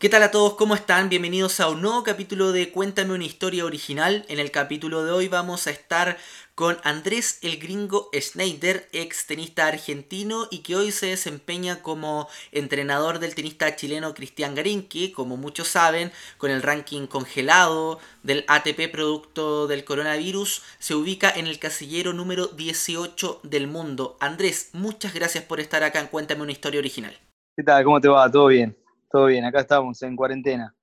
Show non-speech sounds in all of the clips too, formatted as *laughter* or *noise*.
¿Qué tal a todos? ¿Cómo están? Bienvenidos a un nuevo capítulo de Cuéntame una historia original. En el capítulo de hoy vamos a estar con Andrés el Gringo Schneider, ex tenista argentino y que hoy se desempeña como entrenador del tenista chileno Cristian Garín, que como muchos saben, con el ranking congelado del ATP producto del coronavirus, se ubica en el casillero número 18 del mundo. Andrés, muchas gracias por estar acá en Cuéntame una historia original. ¿Qué tal? ¿Cómo te va? ¿Todo bien? Todo bien, acá estamos en cuarentena.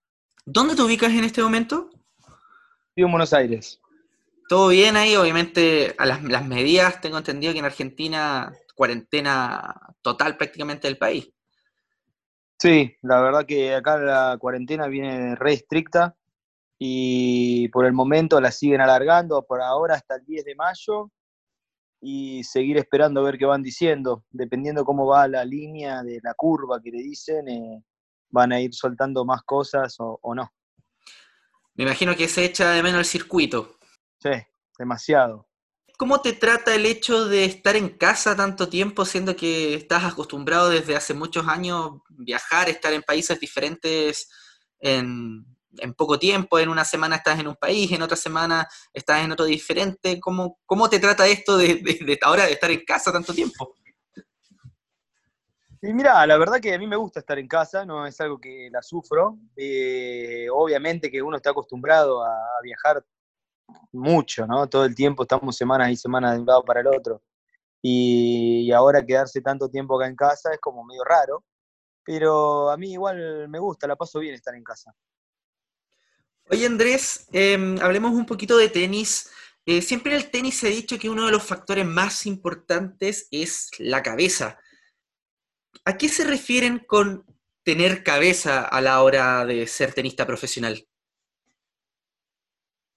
¿Dónde te ubicas en este momento? Vivo en Buenos Aires. Todo bien ahí, obviamente a las, medidas, tengo entendido que en Argentina cuarentena total prácticamente del país. Sí, la verdad que acá la cuarentena viene re estricta y por el momento la siguen alargando por ahora hasta el 10 de mayo y seguir esperando a ver qué van diciendo, dependiendo cómo va la línea de la curva que le dicen, eh, van a ir soltando más cosas o, no. Me imagino que se echa de menos el circuito. Sí, demasiado. ¿Cómo te trata el hecho de estar en casa tanto tiempo, siendo que estás acostumbrado desde hace muchos años viajar, estar en países diferentes en, poco tiempo? En una semana estás en un país, en otra semana estás en otro diferente. ¿Cómo, cómo te trata esto de, de ahora de estar en casa tanto tiempo? Y mira, la verdad que a mí me gusta estar en casa, no es algo que la sufro. Eh, obviamente que uno está acostumbrado a, viajar mucho, ¿no? Todo el tiempo estamos semanas y semanas de un lado para el otro. Y, ahora quedarse tanto tiempo acá en casa es como medio raro. Pero a mí igual me gusta, la paso bien estar en casa. Oye Andrés, em, hablemos un poquito de tenis. Eh, siempre en el tenis se ha dicho que uno de los factores más importantes es la cabeza. ¿A qué se refieren con tener cabeza a la hora de ser tenista profesional?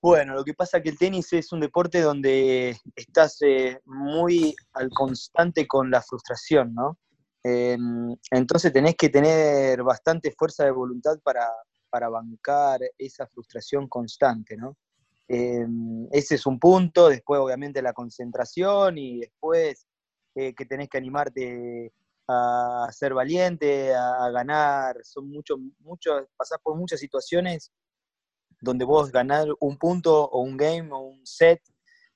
Bueno, lo que pasa es que el tenis es un deporte donde estás eh, muy al constante con la frustración, ¿no? Em, entonces tenés que tener bastante fuerza de voluntad para, bancar esa frustración constante, ¿no? Em, ese es un punto, después obviamente la concentración y después eh, que tenés que animarte a ser valiente, a, ganar. Son muchos, muchos, pasás por muchas situaciones donde vos ganar un punto o un game o un set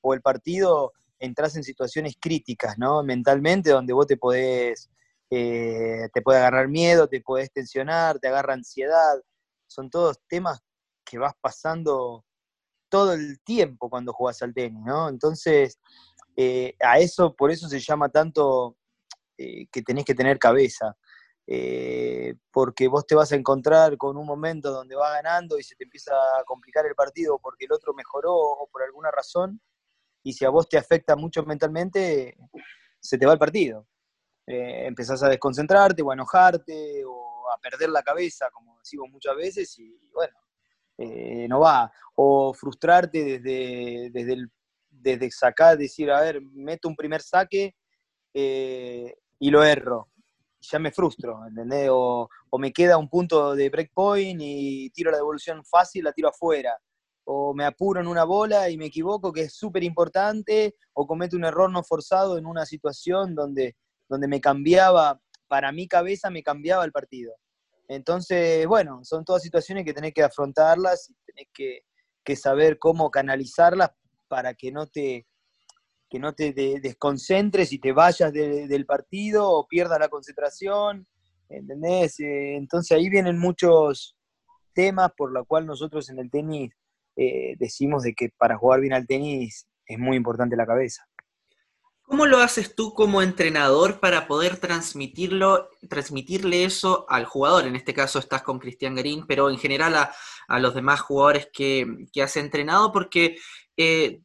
o el partido, entras en situaciones críticas, ¿no? Mentalmente, donde vos te podés, eh, te puede agarrar miedo, te podés tensionar, te agarra ansiedad. Son todos temas que vas pasando todo el tiempo cuando jugás al tenis, ¿no? Entonces, eh, a eso, por eso se llama tanto eh, que tenés que tener cabeza. Eh, porque vos te vas a encontrar con un momento donde va ganando y se te empieza a complicar el partido porque el otro mejoró o por alguna razón, y si a vos te afecta mucho mentalmente, se te va el partido. Eh, empezás a desconcentrarte o a enojarte o a perder la cabeza, como decimos muchas veces, y bueno, no va. O frustrarte desde, desde, el, desde sacar, decir, a ver, meto un primer saque, y lo erro. Ya me frustro, ¿entendés? O, me queda un punto de breakpoint y tiro la devolución fácil, la tiro afuera. O me apuro en una bola y me equivoco, que es súper importante, o cometo un error no forzado en una situación donde, donde me cambiaba, para mi cabeza me cambiaba el partido. Entonces, bueno, son todas situaciones que tenés que afrontarlas y tenés que, que saber cómo canalizarlas para que no te, que no te desconcentres y te vayas del partido o pierdas la concentración, ¿entendés? Eh, entonces ahí vienen muchos temas por los cuales nosotros en el tenis eh, decimos de que para jugar bien al tenis es muy importante la cabeza. ¿Cómo lo haces tú como entrenador para poder transmitirlo, transmitirle eso al jugador? En este caso estás con Cristian Garín, pero en general a, los demás jugadores que, que has entrenado, porque eh,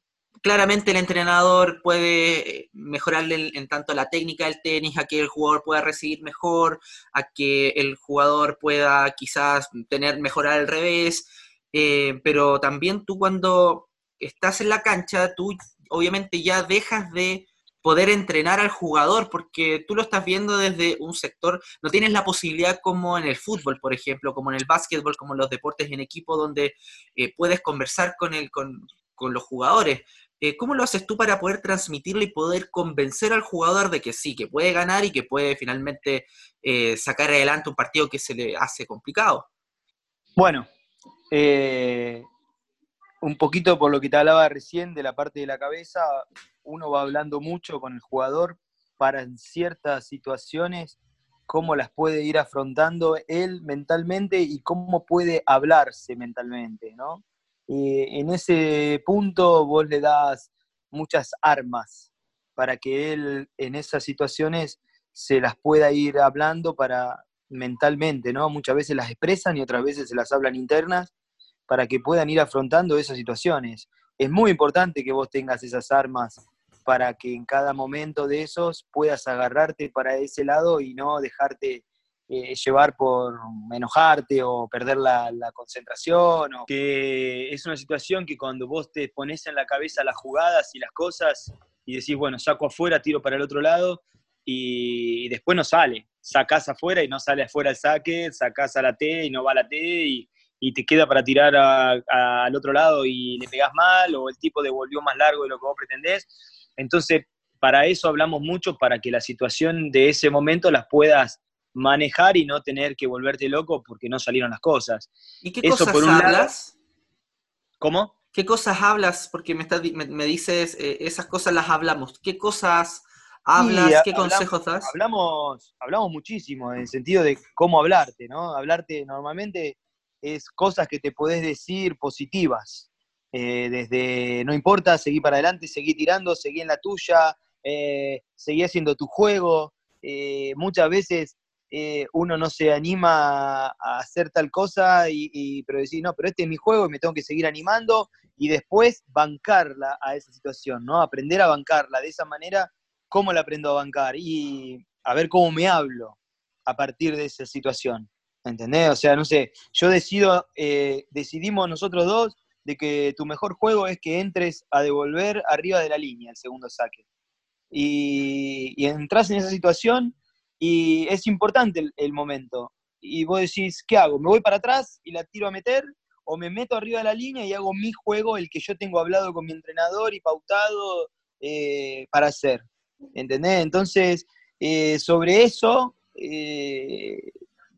claramente el entrenador puede mejorarle en, tanto la técnica del tenis, a que el jugador pueda recibir mejor, a que el jugador pueda quizás tener mejorar al revés, eh, pero también tú cuando estás en la cancha, tú obviamente ya dejas de poder entrenar al jugador, porque tú lo estás viendo desde un sector, no tienes la posibilidad como en el fútbol, por ejemplo, como en el básquetbol, como en los deportes en equipo, donde eh, puedes conversar con, el, con, con los jugadores. Eh, ¿cómo lo haces tú para poder transmitirle y poder convencer al jugador de que sí, que puede ganar y que puede finalmente eh, sacar adelante un partido que se le hace complicado? Bueno, eh, un poquito por lo que te hablaba recién de la parte de la cabeza, uno va hablando mucho con el jugador para en ciertas situaciones cómo las puede ir afrontando él mentalmente y cómo puede hablarse mentalmente, ¿no? En ese punto vos le das muchas armas para que él en esas situaciones se las pueda ir hablando para mentalmente, ¿no? Muchas veces las expresan y otras veces se las hablan internas para que puedan ir afrontando esas situaciones. Es muy importante que vos tengas esas armas para que en cada momento de esos puedas agarrarte para ese lado y no dejarte eh, llevar por enojarte o perder la, concentración, o que es una situación que cuando vos te pones en la cabeza las jugadas y las cosas y decís, bueno, saco afuera, tiro para el otro lado y, después no sale, sacás afuera y no sale afuera el saque, sacás a la T y no va a la T y, te queda para tirar al otro lado y le pegás mal o el tipo devolvió más largo de lo que vos pretendés. Entonces, para eso hablamos mucho, para que la situación de ese momento las puedas manejar y no tener que volverte loco porque no salieron las cosas. ¿Y qué cosas hablas? ¿Cómo? ¿Qué cosas hablas? Porque me, me, dices, eh, esas cosas las hablamos. ¿Qué cosas hablas? ¿Qué consejos das? Hablamos, hablamos muchísimo en el sentido de cómo hablarte, ¿no? Hablarte normalmente es cosas que te podés decir positivas. Eh, desde no importa, seguí para adelante, seguí tirando, seguí en la tuya, eh, seguí haciendo tu juego. Eh, muchas veces uno no se anima a hacer tal cosa, y, pero decir, no, pero este es mi juego y me tengo que seguir animando y después bancarla a esa situación, ¿no? Aprender a bancarla de esa manera, ¿cómo la aprendo a bancar? Y a ver cómo me hablo a partir de esa situación. ¿Entendés? O sea, no sé, yo decido, decidimos nosotros dos de que tu mejor juego es que entres a devolver arriba de la línea el segundo saque. Y, y entras en esa situación y es importante el, momento. Y vos decís, ¿qué hago? ¿Me voy para atrás y la tiro a meter? ¿O me meto arriba de la línea y hago mi juego, el que yo tengo hablado con mi entrenador y pautado eh, para hacer? ¿Entendés? Entonces, eh, sobre eso, eh,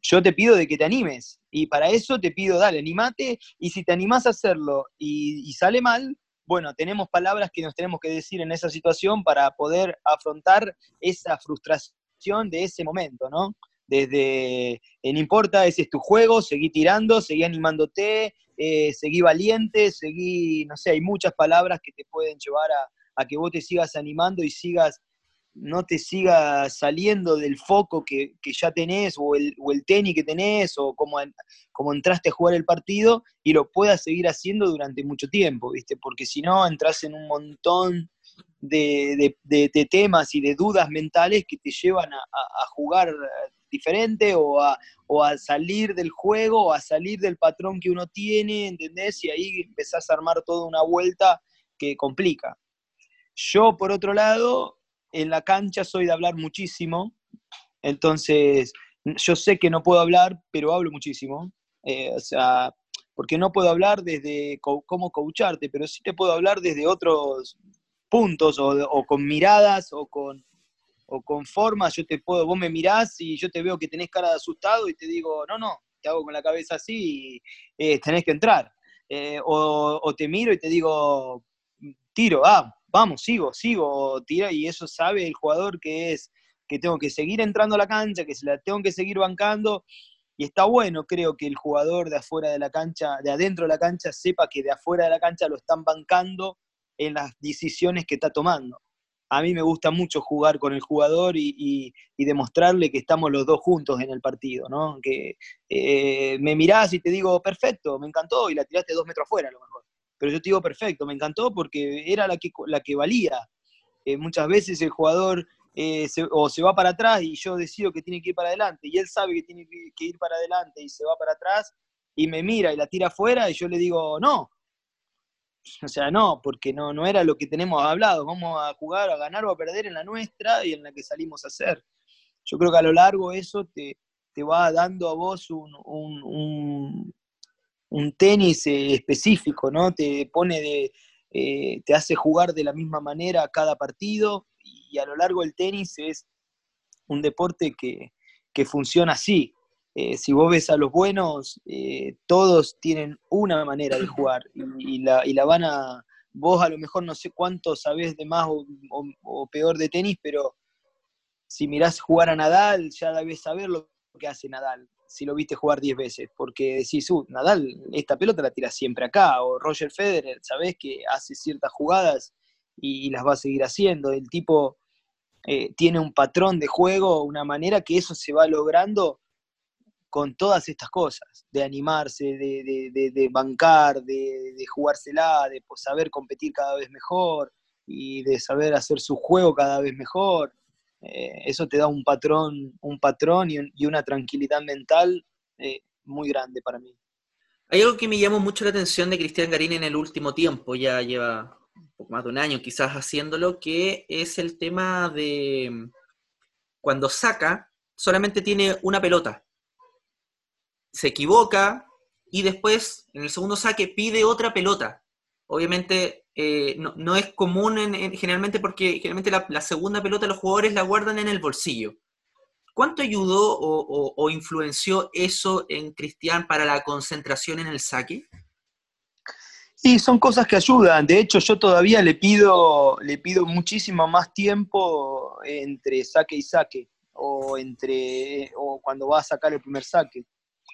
yo te pido de que te animes. Y para eso te pido, dale, animate. Y si te animás a hacerlo y, sale mal, bueno, tenemos palabras que nos tenemos que decir en esa situación para poder afrontar esa frustración de ese momento, ¿no? Desde, eh, no importa, ese es tu juego, seguí tirando, seguí animándote, eh, seguí valiente, seguí, no sé, hay muchas palabras que te pueden llevar a, que vos te sigas animando y sigas no te siga saliendo del foco que, ya tenés o el, o tenis que tenés o como, como entraste a jugar el partido y lo puedas seguir haciendo durante mucho tiempo, ¿viste? Porque si no, entras en un montón de, temas y de dudas mentales que te llevan a, jugar diferente o a, salir del juego o a salir del patrón que uno tiene, ¿entendés? Y ahí empezás a armar toda una vuelta que complica. Yo, por otro lado, en la cancha soy de hablar muchísimo, entonces yo sé que no puedo hablar, pero hablo muchísimo. Eh, o sea, porque no puedo hablar desde cómo coacharte, pero sí te puedo hablar desde otros puntos o, con miradas o con, o con formas. Yo te puedo, vos me mirás y yo te veo que tenés cara de asustado y te digo, no, no, te hago con la cabeza así y eh, tenés que entrar. Eh, o, o, te miro y te digo, tiro, ah, vamos, sigo, sigo, tira, y eso sabe el jugador que es que tengo que seguir entrando a la cancha, que se la tengo que seguir bancando, y está bueno, creo que el jugador de afuera de la cancha, de adentro de la cancha, sepa que de afuera de la cancha lo están bancando en las decisiones que está tomando. A mí me gusta mucho jugar con el jugador y, demostrarle que estamos los dos juntos en el partido, ¿no? Que eh, me mirás y te digo, perfecto, me encantó, y la tiraste dos metros afuera a lo mejor pero yo te digo perfecto, me encantó porque era la que, la que valía. Eh, muchas veces el jugador eh, o se va para atrás y yo decido que tiene que ir para adelante y él sabe que tiene que, ir para adelante y se va para atrás y me mira y la tira afuera y yo le digo, no. O sea, no, porque no, no era lo que tenemos hablado. Vamos a jugar, a ganar o a perder en la nuestra y en la que salimos a hacer. Yo creo que a lo largo eso te, te va dando a vos un, un tenis eh, específico, ¿no? Te pone de, eh, te hace jugar de la misma manera cada partido y a lo largo del tenis es un deporte que, funciona así. Eh, si vos ves a los buenos, eh, todos tienen una manera de jugar y, la, y, la, van a, vos a lo mejor no sé cuánto sabés de más o, peor de tenis, pero si mirás jugar a Nadal, ya debes saber lo que hace Nadal, si lo viste jugar 10 veces, porque decís, uh, Nadal, esta pelota la tira siempre acá, o Roger Federer, sabés que hace ciertas jugadas y, las va a seguir haciendo, el tipo eh, tiene un patrón de juego, una manera que eso se va logrando con todas estas cosas, de animarse, de, bancar, de, jugársela, de pues, saber competir cada vez mejor y de saber hacer su juego cada vez mejor. Eh, eso te da un patrón, un patrón y, una tranquilidad mental eh, muy grande para mí. Hay algo que me llamó mucho la atención de Cristian Garín en el último tiempo, ya lleva un poco más de un año quizás haciéndolo, que es el tema de cuando saca, solamente tiene una pelota se equivoca y después en el segundo saque pide otra pelota. Obviamente eh, no, es común en, generalmente porque generalmente la, segunda pelota los jugadores la guardan en el bolsillo. ¿Cuánto ayudó o, influenció eso en Cristian para la concentración en el saque? Sí, son cosas que ayudan. De hecho, yo todavía le pido, le pido muchísimo más tiempo entre saque y saque, o entre, o cuando va a sacar el primer saque.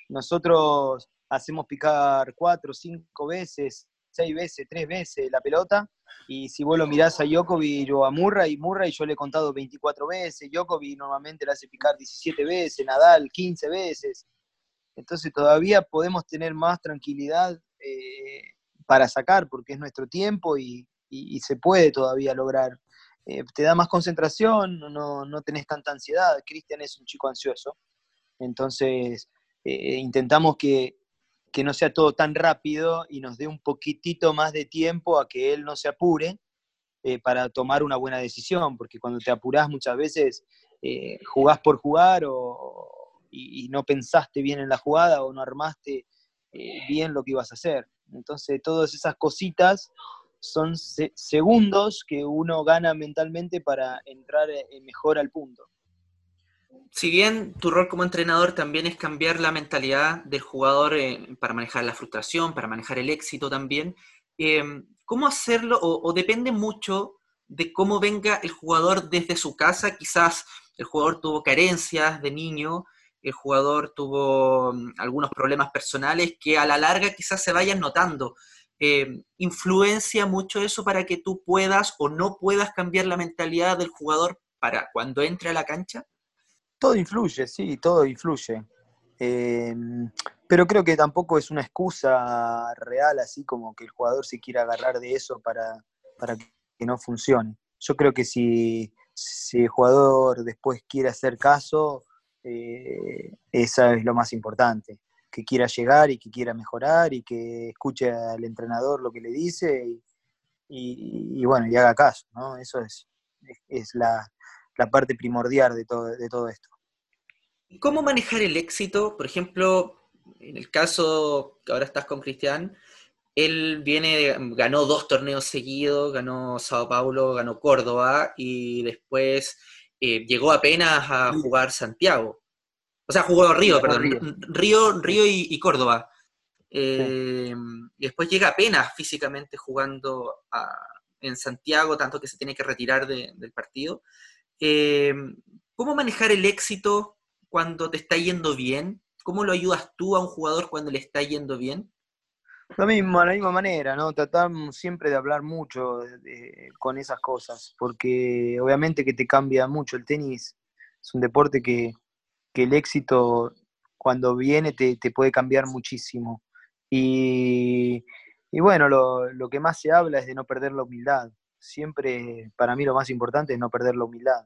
Nosotros hacemos picar cuatro, cinco veces, seis veces, tres veces la pelota. Y si vos lo mirás a Djokovic o a Murray, Murray yo le he contado 24 veces, Djokovic normalmente le hace picar 17 veces, Nadal 15 veces. Entonces todavía podemos tener más tranquilidad eh, para sacar, porque es nuestro tiempo y, se puede todavía lograr. Eh, te da más concentración, no, no tenés tanta ansiedad. Cristian es un chico ansioso, entonces eh, intentamos que, no sea todo tan rápido y nos dé un poquitito más de tiempo a que él no se apure eh, para tomar una buena decisión, porque cuando te apurás muchas veces eh, jugás por jugar y, no pensaste bien en la jugada o no armaste bien lo que ibas a hacer. Entonces todas esas cositas son segundos que uno gana mentalmente para entrar mejor al punto si bien tu rol como entrenador también es cambiar la mentalidad del jugador eh, para manejar la frustración, para manejar el éxito también, eh, ¿cómo hacerlo? O, depende mucho de cómo venga el jugador desde su casa. Quizás el jugador tuvo carencias de niño, el jugador tuvo mm, algunos problemas personales que a la larga quizás se vayan notando. Eh, ¿Influencia mucho eso para que tú puedas o no puedas cambiar la mentalidad del jugador para cuando entre a la cancha? Todo influye, sí, todo influye. Em, pero creo que tampoco es una excusa real, así como que el jugador se quiera agarrar de eso para, para que no funcione. Yo creo que si, si el jugador después quiere hacer caso, eh, eso es lo más importante. Que quiera llegar y que quiera mejorar y que escuche al entrenador lo que le dice y, y, bueno, y haga caso, ¿no? Eso es, es la, la parte primordial de todo, de todo esto. ¿Cómo manejar el éxito? Por ejemplo, en el caso que ahora estás con Cristian, él viene, ganó dos torneos seguidos, ganó Sao Paulo, ganó Córdoba y después eh, llegó apenas a jugar Santiago. O sea, jugó Río, perdón. Río, Río, y, Córdoba. Eh, y después llega apenas físicamente jugando en Santiago, tanto que se tiene que retirar del partido. Eh, ¿Cómo manejar el éxito cuando te está yendo bien? ¿Cómo lo ayudas tú a un jugador cuando le está yendo bien? Lo mismo, la misma manera, ¿no? Tratamos siempre de hablar mucho con esas cosas, porque obviamente que te cambia mucho. El tenis es un deporte que, el éxito cuando viene te, puede cambiar muchísimo. Y, bueno, lo, lo, que más se habla es de no perder la humildad siempre para mí lo más importante es no perder la humildad.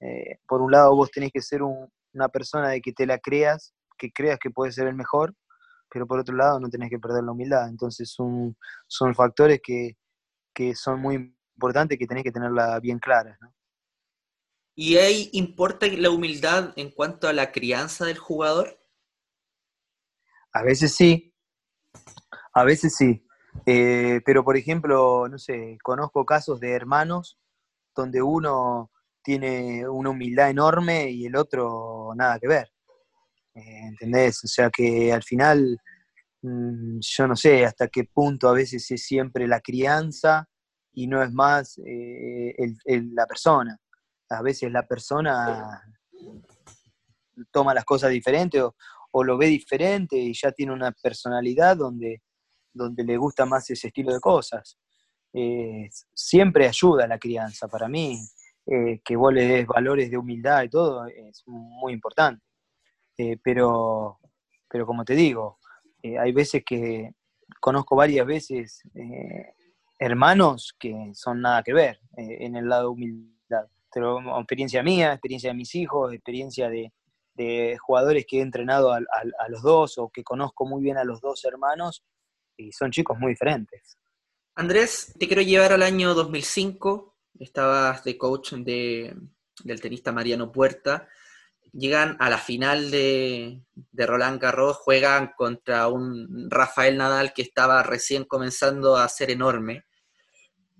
Eh, por un lado vos tenés que ser una persona de que te la creas, que creas que puedes ser el mejor, pero por otro lado no tenés que perder la humildad. Entonces son, son factores que, son muy importantes que tenés que tenerla bien claras. ¿Y ahí importa la humildad en cuanto a la crianza del jugador? A veces sí, a veces sí. Eh, pero, por ejemplo, no sé, conozco casos de hermanos donde uno tiene una humildad enorme y el otro nada que ver. eh, ¿entendés? O sea que al final, mm, yo no sé hasta qué punto a veces es siempre la crianza y no es más eh, la persona. A veces la persona toma las cosas diferentes o, lo ve diferente y ya tiene una personalidad donde, donde le gusta más ese estilo de cosas. Eh, siempre ayuda la crianza para mí, eh, que vos le des valores de humildad y todo, es muy importante. Eh, pero, pero como te digo, hay veces que conozco varias veces hermanos que son nada que ver en el lado de humildad. Pero experiencia mía, experiencia de mis hijos, experiencia de, jugadores que he entrenado a, los dos o que conozco muy bien a los dos hermanos, y son chicos muy diferentes. Andrés, te quiero llevar al año 2005, estabas de coach de, del tenista Mariano Puerta, llegan a la final de, Roland Garros, juegan contra un Rafael Nadal que estaba recién comenzando a ser enorme.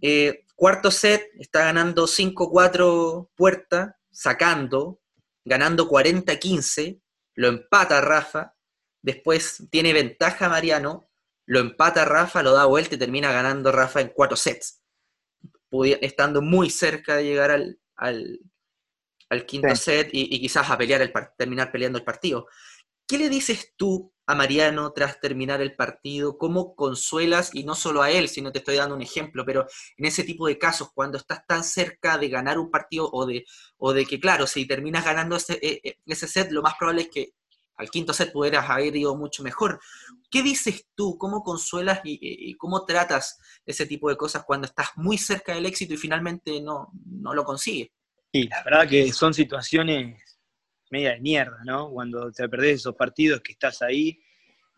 Eh, cuarto set, está ganando 5-4 Puerta, sacando, ganando 40-15, lo empata Rafa, después tiene ventaja Mariano, lo empata Rafa, lo da vuelta y termina ganando Rafa en cuatro sets, estando muy cerca de llegar al, quinto set y, quizás a pelear el, terminar peleando el partido. ¿Qué le dices tú a Mariano tras terminar el partido? ¿Cómo consuelas, y no solo a él, sino te estoy dando un ejemplo, pero en ese tipo de casos, cuando estás tan cerca de ganar un partido o de, o de que, claro, si terminas ganando ese, e, e, ese set, lo más probable es que al quinto set pudieras haber ido mucho mejor. ¿Qué dices tú? ¿Cómo consuelas y, cómo tratas ese tipo de cosas cuando estás muy cerca del éxito y finalmente no, no lo consigues? Y la verdad que son situaciones media de mierda, ¿no? Cuando te perdés esos partidos que estás ahí.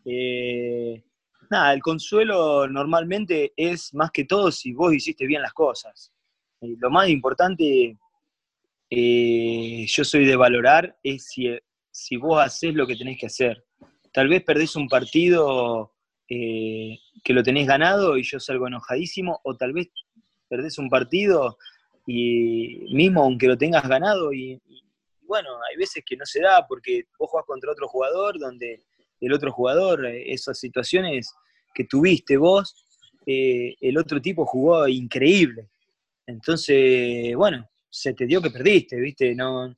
Eh, nada, el consuelo normalmente es más que todo si vos hiciste bien las cosas. lo más importante, eh, yo soy de valorar, es si, si vos haces lo que tenés que hacer. Tal vez perdés un partido eh, que lo tenés ganado y yo salgo enojadísimo, o tal vez perdés un partido y mismo aunque lo tengas ganado y, bueno, hay veces que no se da porque vos jugás contra otro jugador donde el otro jugador, eh, esas situaciones que tuviste vos, eh, el otro tipo jugó increíble. Entonces, bueno, se te dio que perdiste, ¿viste? No,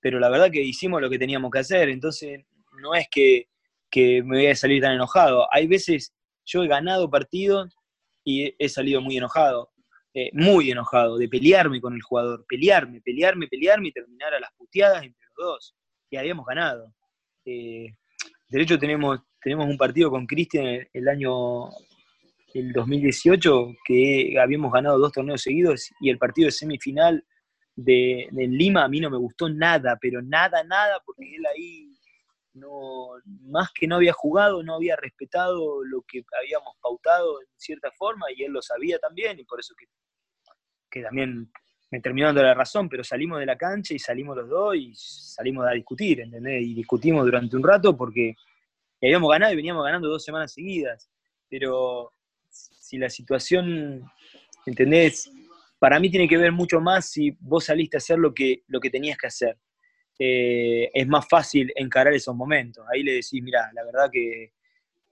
pero la verdad que hicimos lo que teníamos que hacer, entonces no es que, me voy a salir tan enojado. Hay veces yo he ganado partidos y he salido muy enojado. Eh, muy enojado de pelearme con el jugador, pelearme, pelearme, pelearme y terminar a las puteadas entre los dos. Y habíamos ganado. Eh, de hecho, tenemos, tenemos un partido con Cristian el, año el 2018 que habíamos ganado dos torneos seguidos y el partido de semifinal de, de, Lima a mí no me gustó nada, pero nada, nada, porque él ahí no, más que no había jugado, no había respetado lo que habíamos pautado en cierta forma y él lo sabía también y por eso que que también me terminó dando la razón, pero salimos de la cancha y salimos los dos y salimos a discutir, ¿entendés? Y discutimos durante un rato porque habíamos ganado y veníamos ganando dos semanas seguidas. Pero si la situación, ¿entendés? Para mí tiene que ver mucho más si vos saliste a hacer lo que, lo que tenías que hacer. Eh, es más fácil encarar esos momentos. Ahí le decís, mira, la verdad que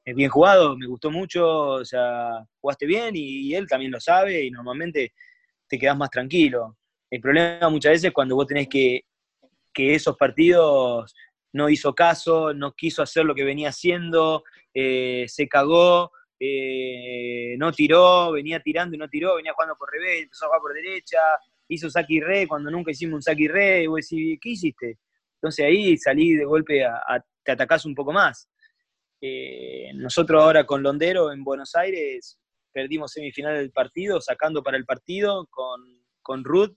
es bien jugado, me gustó mucho, o sea, jugaste bien y él también lo sabe y normalmente te quedas más tranquilo. El problema muchas veces es cuando vos tenés que, que esos partidos no hizo caso, no quiso hacer lo que venía haciendo, eh, se cagó, eh, no tiró, venía tirando y no tiró, venía jugando por revés, empezó a jugar por derecha, hizo saque y re cuando nunca hicimos un saque y re, y vos decís, ¿qué hiciste? Entonces ahí salí de golpe, a, te atacás un poco más. Eh, nosotros ahora con Londero en Buenos Aires perdimos semifinal del partido, sacando para el partido con, con Ruth,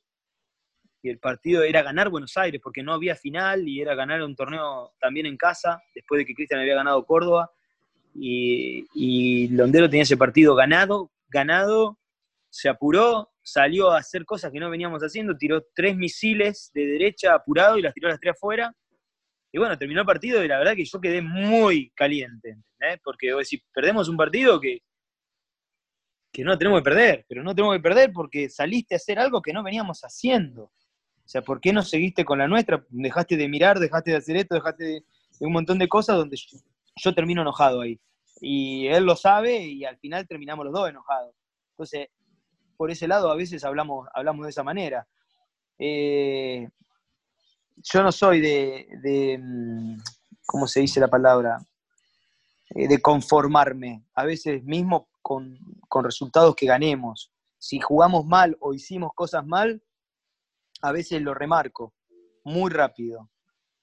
y el partido era ganar Buenos Aires, porque no había final y era ganar un torneo también en casa, después de que Cristian había ganado Córdoba, y, y Londero tenía ese partido ganado, ganado, se apuró, salió a hacer cosas que no veníamos haciendo, tiró tres misiles de derecha apurado y las tiró las tres afuera, y bueno, terminó el partido y la verdad que yo quedé muy caliente, porque si perdemos un partido que que no tenemos que perder, pero no tenemos que perder porque saliste a hacer algo que no veníamos haciendo. O sea, ¿por qué no seguiste con la nuestra? Dejaste de mirar, dejaste de hacer esto, dejaste de... un montón de cosas donde yo, termino enojado ahí. Y él lo sabe y al final terminamos los dos enojados. Entonces, por ese lado a veces hablamos, hablamos de esa manera. Eh, yo no soy de, de, mm, ¿cómo se dice la palabra? Eh, de conformarme, a veces mismo con, con, resultados que ganemos. Si jugamos mal o hicimos cosas mal, a veces lo remarco muy rápido.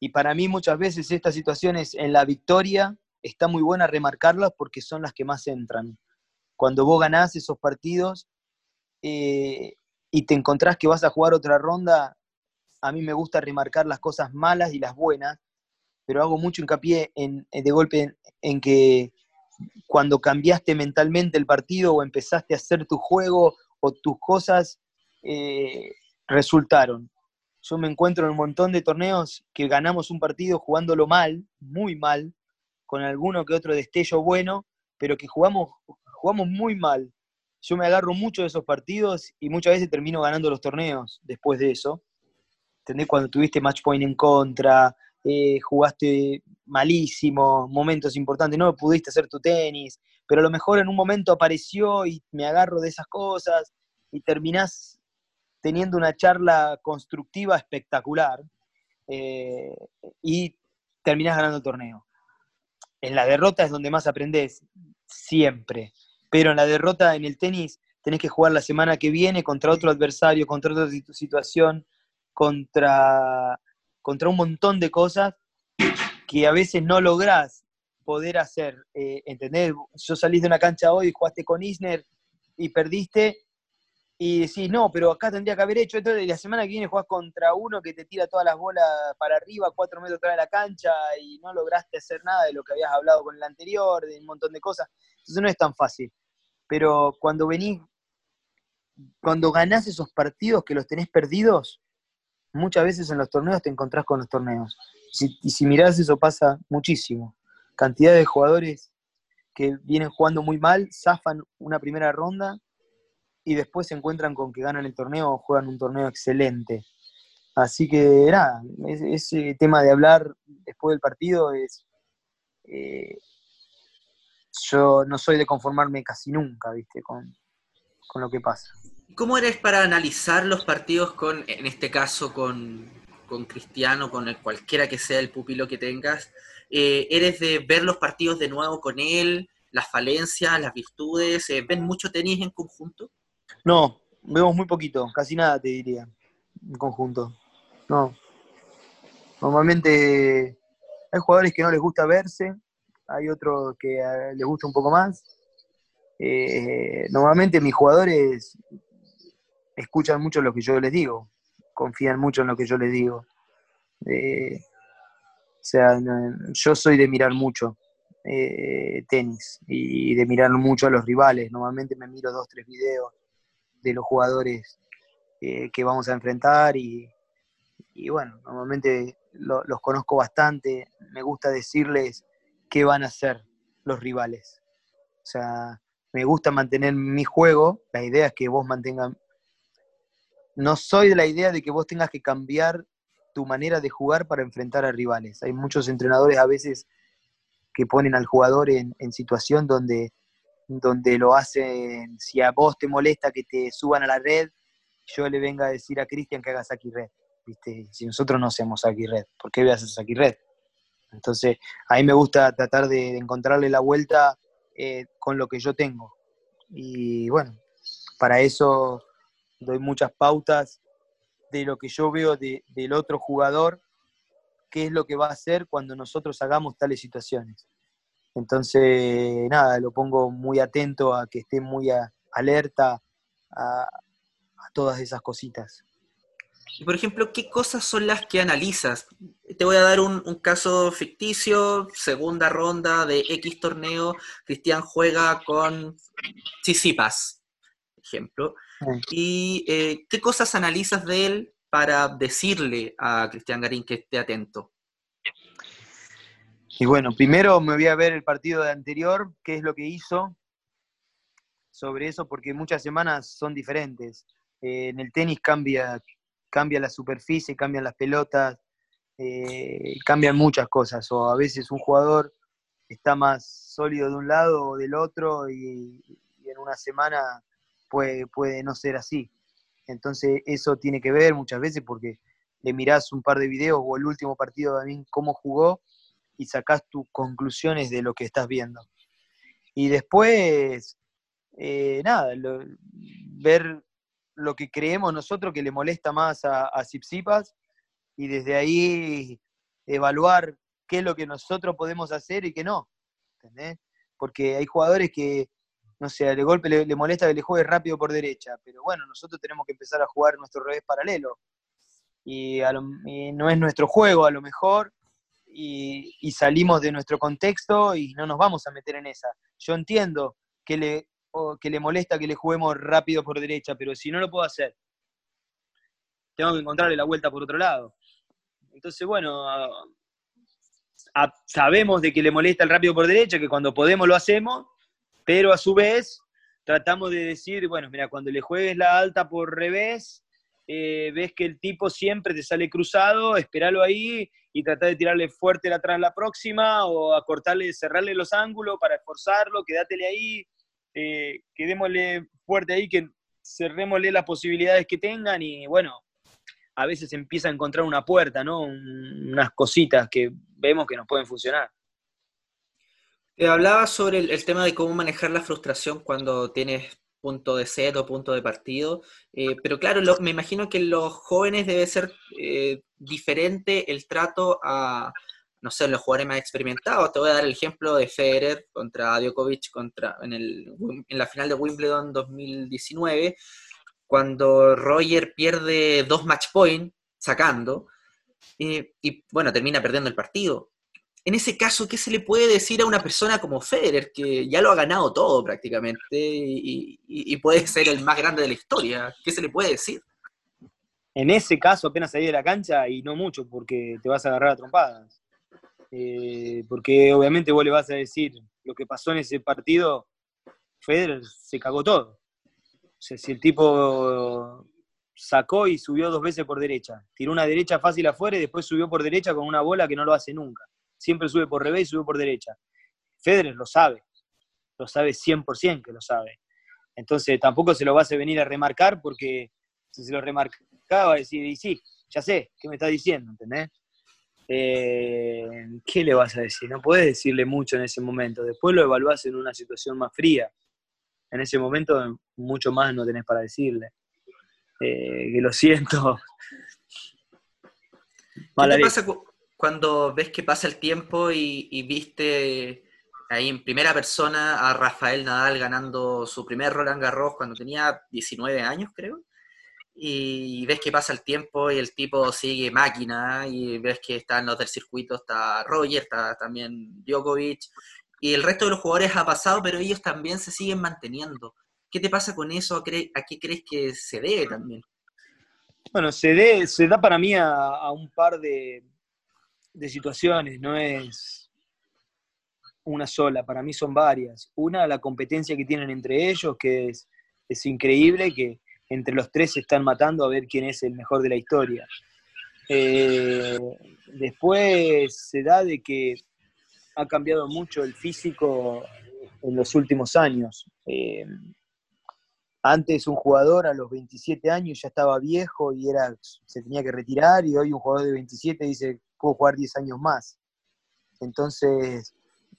Y para mí muchas veces estas situaciones en la victoria está muy buena remarcarlas porque son las que más entran. Cuando vos ganás esos partidos eh, y te encontrás que vas a jugar otra ronda, a mí me gusta remarcar las cosas malas y las buenas, pero hago mucho hincapié en, de golpe en, que cuando cambiaste mentalmente el partido o empezaste a hacer tu juego o tus cosas, eh, resultaron. Yo me encuentro en un montón de torneos que ganamos un partido jugándolo mal, muy mal, con alguno que otro destello bueno, pero que jugamos, jugamos muy mal. Yo me agarro mucho de esos partidos y muchas veces termino ganando los torneos después de eso. ¿Entendés? Cuando tuviste match point en contra, eh, jugaste malísimo, momentos importantes, no pudiste hacer tu tenis, pero a lo mejor en un momento apareció y me agarro de esas cosas y terminás teniendo una charla constructiva espectacular eh, y terminás ganando el torneo. En la derrota es donde más aprendes, siempre. Pero en la derrota en el tenis tenés que jugar la semana que viene contra otro adversario, contra otra situación, contra, contra un montón de cosas que a veces no lográs poder hacer. Eh, ¿Entendés? Yo salís de una cancha hoy, jugaste con Isner y perdiste, y decís, no, pero acá tendría que haber hecho esto, y la semana que viene jugás contra uno que te tira todas las bolas para arriba, cuatro metros atrás de la cancha, y no lograste hacer nada de lo que habías hablado con el anterior, de un montón de cosas. Entonces no es tan fácil. Pero cuando venís, cuando ganás esos partidos que los tenés perdidos, muchas veces en los torneos te encontrás con los torneos. y si mirás, eso pasa muchísimo. Cantidad de jugadores que vienen jugando muy mal, zafan una primera ronda y después se encuentran con que ganan el torneo o juegan un torneo excelente. Así que nada, ese tema de hablar después del partido es... Eh, yo no soy de conformarme casi nunca, viste, con, con, lo que pasa. ¿Cómo eres para analizar los partidos con, en este caso, con, con Cristiano, con el, cualquiera que sea el pupilo que tengas? Eh, ¿Eres de ver los partidos de nuevo con él, las falencias, las virtudes? Eh, ¿Ven mucho tenis en conjunto? No, vemos muy poquito, casi nada te diría, en conjunto. No. Normalmente hay jugadores que no les gusta verse, hay otros que eh, les gusta un poco más. Eh, normalmente mis jugadores escuchan mucho lo que yo les digo, confían mucho en lo que yo les digo. Eh, o sea, yo soy de mirar mucho tenis y de mirar mucho a los rivales. Normalmente me miro dos, tres videos de los jugadores eh, que vamos a enfrentar y, bueno, normalmente los conozco bastante, me gusta decirles qué van a hacer los rivales. O sea, me gusta mantener mi juego, la idea es que vos mantengan... No soy de la idea de que vos tengas que cambiar tu manera de jugar para enfrentar a rivales. Hay muchos entrenadores a veces que ponen al jugador en situación donde donde lo hacen, si a vos te molesta que te suban a la red, yo le venga a decir a Cristian que haga aquí red. ¿viste? Si nosotros no hacemos aquí red, ¿por qué voy a hacer aquí red? Entonces, a mí me gusta tratar de, encontrarle la vuelta eh, con lo que yo tengo. Y bueno, para eso doy muchas pautas de lo que yo veo del otro jugador, qué es lo que va a hacer cuando nosotros hagamos tales situaciones. Entonces, nada, lo pongo muy atento a que esté muy alerta a, todas esas cositas. Y por ejemplo, ¿qué cosas son las que analizas? Te voy a dar un, caso ficticio, segunda ronda de X torneo, Cristian juega con Chisipas, ejemplo. ¿Y eh, qué cosas analizas de él para decirle a Cristian Garín que esté atento? Y bueno, primero me voy a ver el partido de anterior, qué es lo que hizo sobre eso, porque muchas semanas son diferentes. Eh, en el tenis cambia, cambia la superficie, cambian las pelotas, eh, cambian muchas cosas, o a veces un jugador está más sólido de un lado o del otro y, en una semana puede, puede no ser así. Entonces eso tiene que ver muchas veces porque le mirás un par de videos o el último partido también cómo jugó y sacás tus conclusiones de lo que estás viendo. Y después, eh, nada, ver lo que creemos nosotros que le molesta más a, a y desde ahí evaluar qué es lo que nosotros podemos hacer y qué no. Porque hay jugadores que, no sé, de golpe le, molesta que le juegue rápido por derecha, pero bueno, nosotros tenemos que empezar a jugar nuestro revés paralelo. Y, no es nuestro juego a lo mejor, y, salimos de nuestro contexto y no nos vamos a meter en esa. Yo entiendo que le, que le molesta que le juguemos rápido por derecha, pero si no lo puedo hacer, tengo que encontrarle la vuelta por otro lado. Entonces, bueno, sabemos de que le molesta el rápido por derecha, que cuando podemos lo hacemos, pero a su vez tratamos de decir, bueno, mira, cuando le juegues la alta por revés, eh, ves que el tipo siempre te sale cruzado, espéralo ahí y trata de tirarle fuerte atrás la próxima o acortarle, cerrarle los ángulos para esforzarlo, quédatele ahí, eh, quedémosle fuerte ahí, que cerrémosle las posibilidades que tengan y bueno, a veces empieza a encontrar una puerta, ¿no? Unas cositas que vemos que nos pueden funcionar. Te hablaba sobre el, tema de cómo manejar la frustración cuando tienes punto de set o punto de partido, eh, pero claro, me imagino que los jóvenes debe ser eh, diferente el trato a, no sé, los jugadores más experimentados. Te voy a dar el ejemplo de Federer contra Djokovic contra, en, el, en la final de Wimbledon 2019 cuando Roger pierde dos match points sacando, y bueno, termina perdiendo el partido. En ese caso, ¿qué se le puede decir a una persona como Federer, que ya lo ha ganado todo prácticamente y, puede ser el más grande de la historia? ¿Qué se le puede decir? En ese caso, apenas salí de la cancha y no mucho, porque te vas a agarrar a trompadas. Eh, porque obviamente vos le vas a decir lo que pasó en ese partido, Federer se cagó todo sea, si el tipo sacó y subió dos veces por derecha, tiró una derecha fácil afuera y después subió por derecha con una bola que no lo hace nunca. Siempre sube por revés y sube por derecha. Federer lo sabe, lo sabe 100% que lo sabe. Entonces tampoco se lo vas a venir a remarcar porque si se lo remarcaba va a decir, y sí, ya sé, ¿qué me está diciendo? ¿Entendés? Eh, ¿Qué le vas a decir? No puedes decirle mucho en ese momento. Después lo evaluás en una situación más fría en ese momento mucho más no tenés para decirle. Eh, que lo siento. *laughs* ¿Qué te pasa cuando ves que pasa el tiempo y, viste ahí en primera persona a Rafael Nadal ganando su primer Roland Garros cuando tenía 19 años, creo? Y ves que pasa el tiempo y el tipo sigue máquina y ves que están los del circuito, está Roger, está también Djokovic, y el resto de los jugadores ha pasado, pero ellos también se siguen manteniendo. ¿Qué te pasa con eso? ¿A qué crees que se debe también? Bueno, se, se da para mí a, un par de, situaciones, no es una sola, para mí son varias. Una, la competencia que tienen entre ellos, que es, es increíble, que entre los tres se están matando a ver quién es el mejor de la historia. Eh, después se da de que ha cambiado mucho el físico en los últimos años. Eh, antes un jugador a los 27 años ya estaba viejo y era, se tenía que retirar y hoy un jugador de 27 dice, puedo jugar 10 años más. Entonces,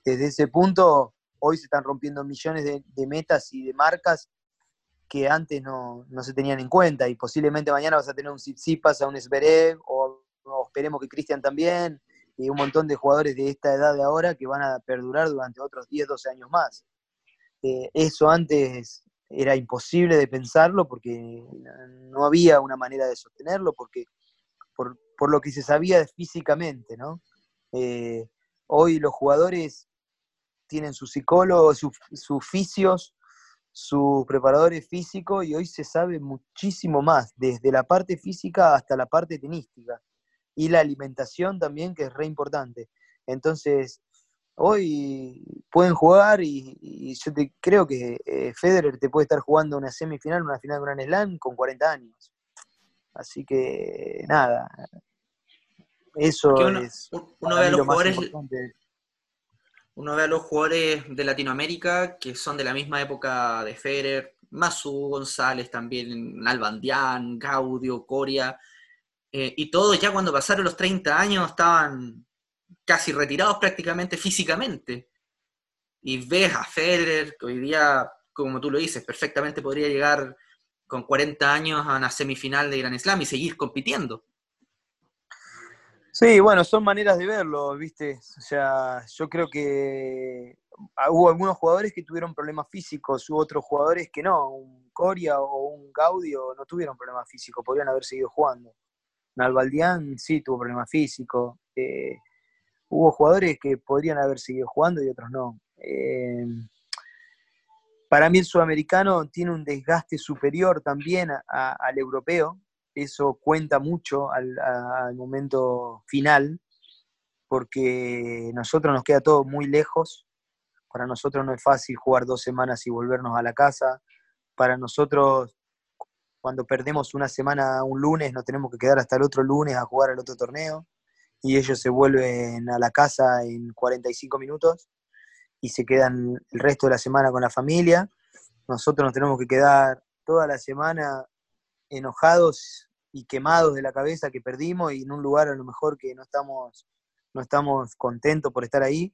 desde ese punto, hoy se están rompiendo millones de, metas y de marcas que antes no, se tenían en cuenta y posiblemente mañana vas a tener un Tsitsipas, a un Zverev o, o esperemos que Cristian también y un montón de jugadores de esta edad de ahora que van a perdurar durante otros 10, 12 años más. Eh, eso antes era imposible de pensarlo porque no había una manera de sostenerlo, porque por, lo que se sabía físicamente, ¿no? Eh, hoy los jugadores tienen sus psicólogos, sus, sus fisios, sus preparadores físicos y hoy se sabe muchísimo más, desde la parte física hasta la parte tenística y la alimentación también, que es re importante. Entonces, hoy pueden jugar y, yo te, creo que eh, Federer te puede estar jugando una semifinal, una final de Grand Slam con 40 años. Así que nada, Eso es. Uno ve a los jugadores. Uno ve a los jugadores de Latinoamérica que son de la misma época de Federer, Masu González también, Albandián, Gaudio, Coria, eh, y todos ya cuando pasaron los 30 años estaban casi retirados prácticamente físicamente. Y ves a Federer, que hoy día, como tú lo dices, perfectamente podría llegar con 40 años a una semifinal de Grand Slam y seguir compitiendo. Sí, bueno, son maneras de verlo, ¿viste? O sea, yo creo que hubo algunos jugadores que tuvieron problemas físicos, hubo otros jugadores que no, un Coria o un Gaudio no tuvieron problemas físicos, podrían haber seguido jugando. Nalbaldián sí tuvo problemas físicos. Eh, hubo jugadores que podrían haber seguido jugando y otros no. Eh, para mí el sudamericano tiene un desgaste superior también al europeo. Eso cuenta mucho al, momento final, porque nosotros nos queda todo muy lejos. Para nosotros no es fácil jugar dos semanas y volvernos a la casa. Para nosotros cuando perdemos una semana un lunes, nos tenemos que quedar hasta el otro lunes a jugar al otro torneo y ellos se vuelven a la casa en 45 minutos y se quedan el resto de la semana con la familia. Nosotros nos tenemos que quedar toda la semana enojados y quemados de la cabeza que perdimos y en un lugar a lo mejor que no estamos, no estamos contentos por estar ahí.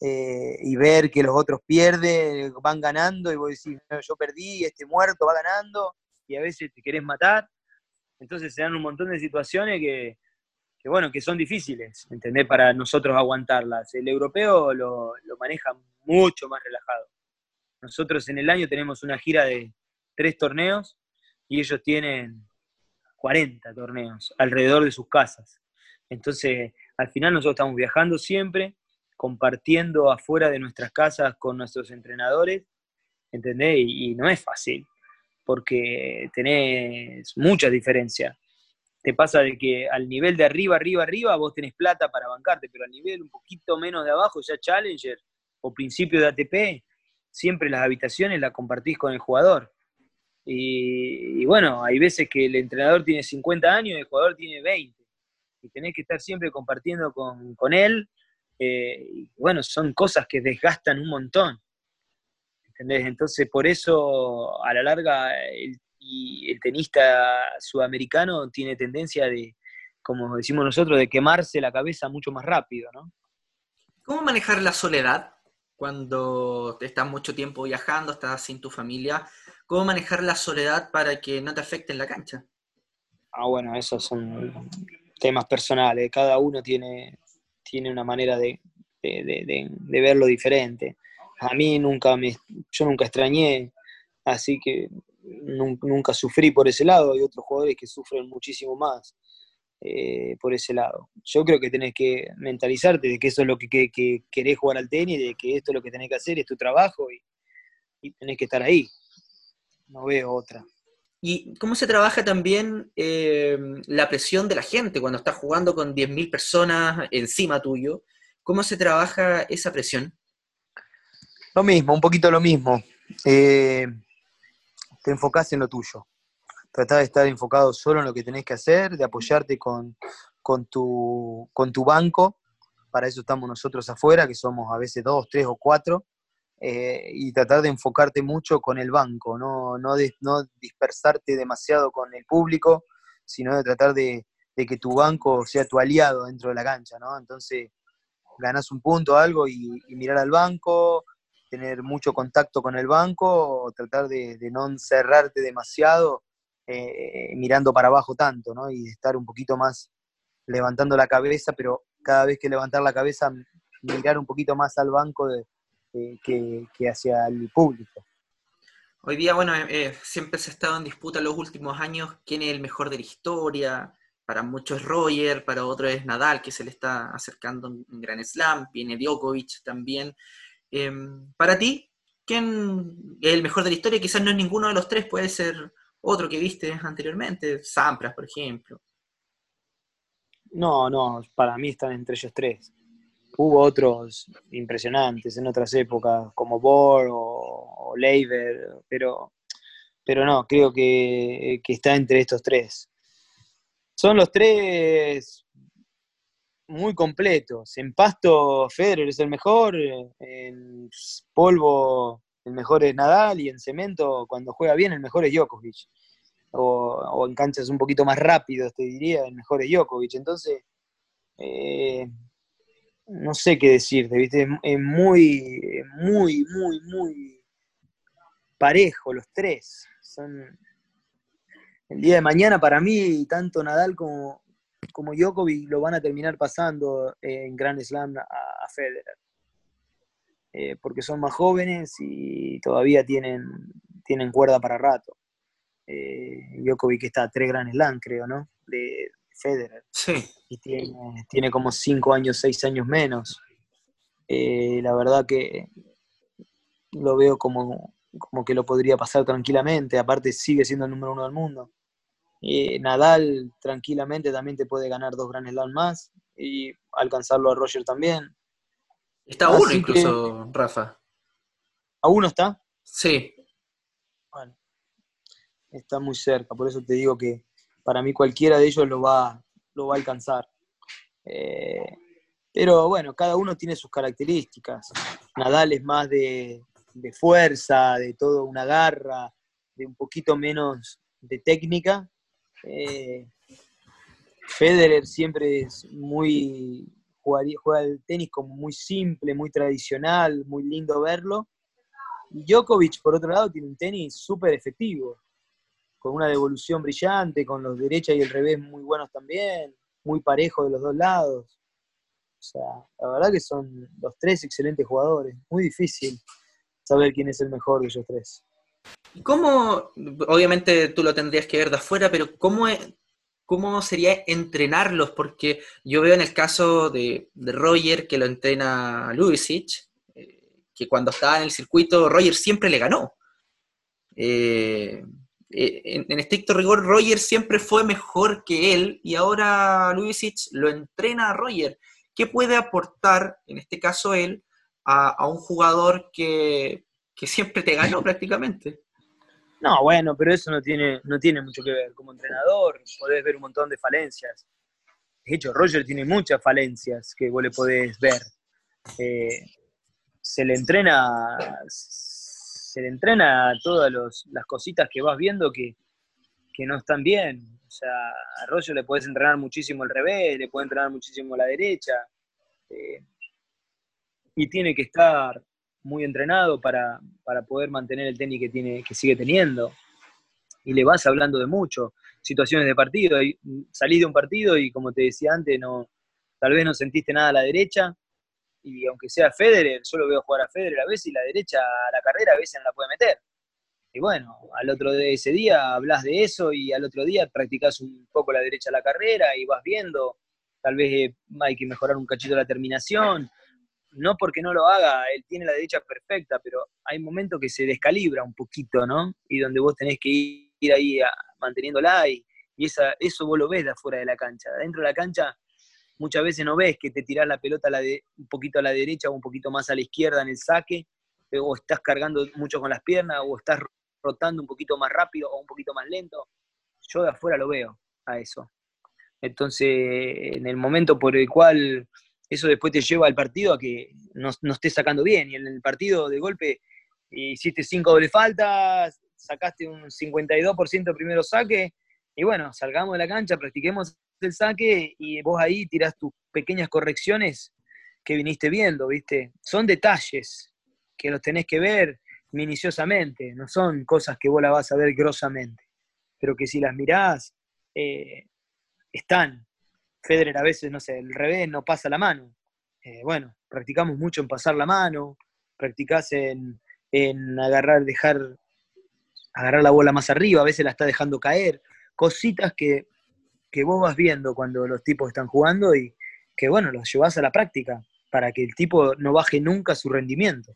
Eh, y ver que los otros pierden, van ganando y vos decís, yo perdí, este muerto va ganando, y a veces te querés matar. Entonces se dan un montón de situaciones que, bueno, que son difíciles, ¿entendés? Para nosotros aguantarlas. El europeo lo, maneja mucho más relajado. Nosotros en el año tenemos una gira de tres torneos y ellos tienen 40 torneos alrededor de sus casas. Entonces, al final nosotros estamos viajando siempre, compartiendo afuera de nuestras casas con nuestros entrenadores, ¿entendés? y no es fácil porque tenés muchas diferencias. Te pasa de que al nivel de arriba, arriba, arriba, vos tenés plata para bancarte, pero al nivel un poquito menos de abajo, ya Challenger o principio de ATP, siempre las habitaciones las compartís con el jugador. Y, bueno, hay veces que el entrenador tiene 50 años y el jugador tiene 20. Y tenés que estar siempre compartiendo con, él. Eh, bueno, son cosas que desgastan un montón. Entonces, por eso, a la larga, el, y el tenista sudamericano tiene tendencia de, como decimos nosotros, de quemarse la cabeza mucho más rápido, ¿no? ¿Cómo manejar la soledad cuando estás mucho tiempo viajando, estás sin tu familia? ¿Cómo manejar la soledad para que no te afecte en la cancha? Ah, bueno, esos son temas personales. Cada uno tiene, tiene una manera de, de verlo diferente a mí nunca me, yo nunca extrañé, así que nunca sufrí por ese lado. Hay otros jugadores que sufren muchísimo más eh, por ese lado. Yo creo que tenés que mentalizarte de que eso es lo que, querés jugar al tenis, de que esto es lo que tenés que hacer, es tu trabajo y, tenés que estar ahí. No veo otra. ¿Y cómo se trabaja también eh, la presión de la gente cuando estás jugando con 10.000 personas encima tuyo? ¿Cómo se trabaja esa presión? Lo mismo, un poquito lo mismo. Eh, te enfocás en lo tuyo. Tratá de estar enfocado solo en lo que tenés que hacer, de apoyarte con, tu, con tu banco. Para eso estamos nosotros afuera, que somos a veces dos, tres o cuatro. Eh, y tratar de enfocarte mucho con el banco, no, no, no dispersarte demasiado con el público, sino de tratar de, que tu banco sea tu aliado dentro de la cancha, ¿no? Entonces, ganas un punto, algo, y, y mirar al banco, tener mucho contacto con el banco o tratar de, no encerrarte demasiado eh, mirando para abajo tanto, ¿no? Y estar un poquito más levantando la cabeza, pero cada vez que levantar la cabeza, mirar un poquito más al banco que, hacia el público. Hoy día, bueno, eh, siempre se ha estado en disputa los últimos años quién es el mejor de la historia. Para muchos es Roger, para otros es Nadal, que se le está acercando en Gran Slam, viene Djokovic también. Em, para ti, ¿quién es el mejor de la historia? Quizás no es ninguno de los tres, puede ser otro que viste anteriormente, Sampras, por ejemplo. No, no, para mí están entre ellos tres. Hubo otros impresionantes en otras épocas, como Bohr o, Leiber, pero, pero no, creo que, que está entre estos tres. Son los tres muy completos. En pasto, Federer es el mejor, en polvo, el mejor es Nadal, y en cemento, cuando juega bien, el mejor es Djokovic. O, en canchas un poquito más rápidos, te diría, el mejor es Djokovic. Entonces, eh, no sé qué decirte. Es muy, muy, muy, muy parejo los tres. Son el día de mañana para mí, tanto Nadal como, como Djokovic lo van a terminar pasando en Grand Slam a, Federer. Eh, porque son más jóvenes y todavía tienen, tienen cuerda para rato. Eh, Djokovic está a tres Grand Slam, creo, ¿no? De, Federer. Sí. Y tiene, tiene como cinco años, seis años menos. Eh, la verdad que lo veo como, como que lo podría pasar tranquilamente. Aparte, sigue siendo el número uno del mundo. Nadal tranquilamente también te puede ganar dos Grand Slam más y alcanzarlo a Roger también. Está a uno incluso, Rafa. ¿A uno está? Sí. Bueno, está muy cerca, por eso te digo que para mí cualquiera de ellos lo va, lo va a alcanzar. Eh, pero bueno, cada uno tiene sus características. Nadal es más de, de fuerza, de todo una garra, de un poquito menos de técnica. Eh, Federer siempre es muy, juega el tenis como muy simple, muy tradicional, muy lindo verlo. Y Djokovic, por otro lado, tiene un tenis súper efectivo, con una devolución brillante, con los derechas y el revés muy buenos también, muy parejo de los dos lados. O sea, la verdad que son los tres excelentes jugadores. Muy difícil saber quién es el mejor de ellos tres. ¿Cómo, obviamente tú lo tendrías que ver de afuera, pero cómo, cómo sería entrenarlos? Porque yo veo en el caso de, Roger que lo entrena Lubisic, eh, que cuando estaba en el circuito Roger siempre le ganó. Eh, eh, en, estricto rigor, Roger siempre fue mejor que él y ahora Lubisic lo entrena a Roger. ¿Qué puede aportar, en este caso él, a un jugador que que siempre te ganó *laughs* prácticamente. No, bueno, pero eso no tiene, no tiene mucho que ver. Como entrenador podés ver un montón de falencias. De hecho, Roger tiene muchas falencias que vos le podés ver. Eh, se le entrena se le entrena todas las cositas que vas viendo que, no están bien. O sea, a Roger le podés entrenar muchísimo el revés, le podés entrenar muchísimo la derecha. Eh, y tiene que estar muy entrenado para, poder mantener el tenis que, tiene, que sigue teniendo. Y le vas hablando de mucho, situaciones de partido. Y salís de un partido y como te decía antes, no, tal vez no sentiste nada a la derecha. Y aunque sea Federer, yo lo veo jugar a Federer a veces y la derecha a la carrera a veces no la puede meter. Y bueno, al otro de ese día hablas de eso y al otro día practicas un poco la derecha a la carrera y vas viendo, tal vez eh, hay que mejorar un cachito la terminación, no porque no lo haga, él tiene la derecha perfecta, pero hay momentos que se descalibra un poquito, ¿no? Y donde vos tenés que ir ahí manteniéndola y, y esa, eso vos lo ves de afuera de la cancha. Dentro de la cancha muchas veces no ves que te tirás la pelota un poquito a la derecha o un poquito más a la izquierda en el saque, eh, o estás cargando mucho con las piernas, o estás rotando un poquito más rápido o un poquito más lento. Yo de afuera lo veo a eso. Entonces, en el momento por el cual eso después te lleva al partido a que no, estés sacando bien. Y en el partido de golpe hiciste cinco doble faltas, sacaste un 52% primero saque, y bueno, salgamos de la cancha, practiquemos el saque y vos ahí tirás tus pequeñas correcciones que viniste viendo, ¿viste? Son detalles que los tenés que ver minuciosamente, no son cosas que vos las vas a ver grosamente, pero que si las mirás, eh, están. Federer a veces, no sé, el revés no pasa la mano. Eh, bueno, practicamos mucho en pasar la mano, practicás en, agarrar, dejar, agarrar la bola más arriba, a veces la está dejando caer. Cositas que, que vos vas viendo cuando los tipos están jugando y que, bueno, los llevas a la práctica para que el tipo no baje nunca su rendimiento.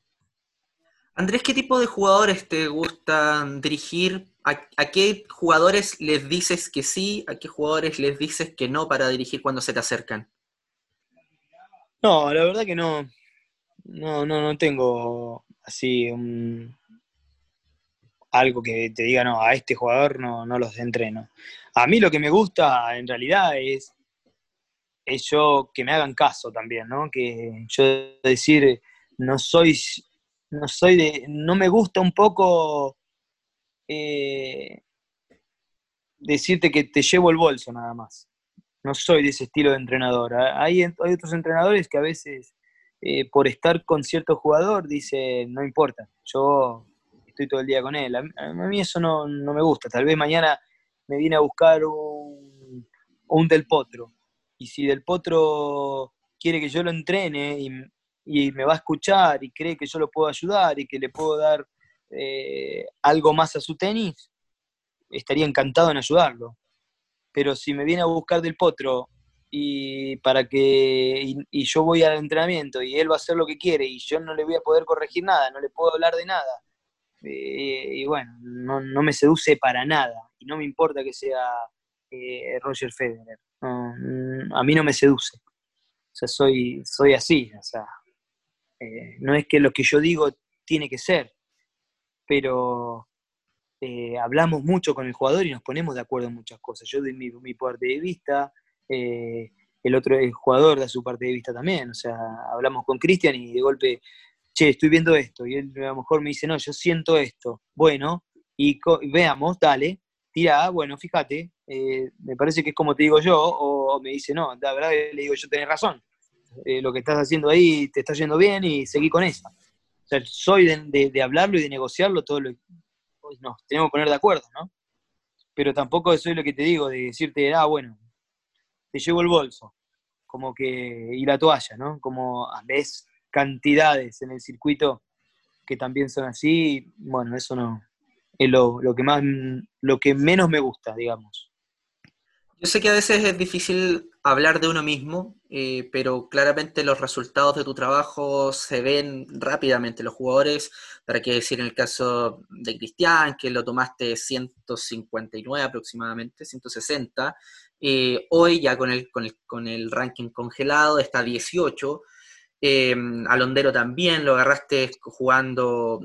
Andrés, ¿qué tipo de jugadores te gustan dirigir? ¿A, qué jugadores les dices que sí? ¿A qué jugadores les dices que no para dirigir cuando se te acercan? No, la verdad que no. No, no, no tengo así un, algo que te diga, no, a este jugador no, no los entreno. A mí lo que me gusta en realidad es es yo que me hagan caso también, ¿no? Que yo decir, no soy, no soy de, no me gusta un poco eh, decirte que te llevo el bolso nada más. No soy de ese estilo de entrenador. Hay, hay otros entrenadores que a veces eh, por estar con cierto jugador dicen, no importa, yo estoy todo el día con él. A, mí eso no, me gusta. Tal vez mañana me viene a buscar un, un Del Potro. Y si Del Potro quiere que yo lo entrene y, me va a escuchar y cree que yo lo puedo ayudar y que le puedo dar eh, algo más a su tenis, estaría encantado en ayudarlo. Pero si me viene a buscar Del Potro y para que y, yo voy al entrenamiento y él va a hacer lo que quiere y yo no le voy a poder corregir nada, no le puedo hablar de nada. Eh, y bueno, no, me seduce para nada y no me importa que sea eh, Roger Federer. Mm, a mí no me seduce. O sea, soy, soy así. O sea, eh, no es que lo que yo digo tiene que ser, pero hablamos mucho con el jugador y nos ponemos de acuerdo en muchas cosas. Yo doy mi, parte de vista, eh, el otro jugador da su parte de vista también. O sea, hablamos con Cristian y de golpe, che, estoy viendo esto. Y él a lo mejor me dice, no, yo siento esto. Bueno, y veamos, dale, tira, bueno, fíjate, eh, me parece que es como te digo yo, o, me dice, no, la verdad le digo, yo tenés razón. Eh, lo que estás haciendo ahí te está yendo bien y seguí con eso. O sea, soy de, hablarlo y de negociarlo todo lo pues nos tenemos que poner de acuerdo, ¿no? Pero tampoco soy lo que te digo, de decirte, ah, bueno, te llevo el bolso, como que, y la toalla, ¿no? Como ves cantidades en el circuito que también son así, bueno, eso no, es lo, que más, lo que menos me gusta, digamos. Yo sé que a veces es difícil hablar de uno mismo, eh, pero claramente los resultados de tu trabajo se ven rápidamente. Los jugadores, para qué decir en el caso de Cristian, que lo tomaste 159 aproximadamente, 160, eh, hoy ya con el, con, el, ranking congelado está 18. Eh, Alondero también lo agarraste jugando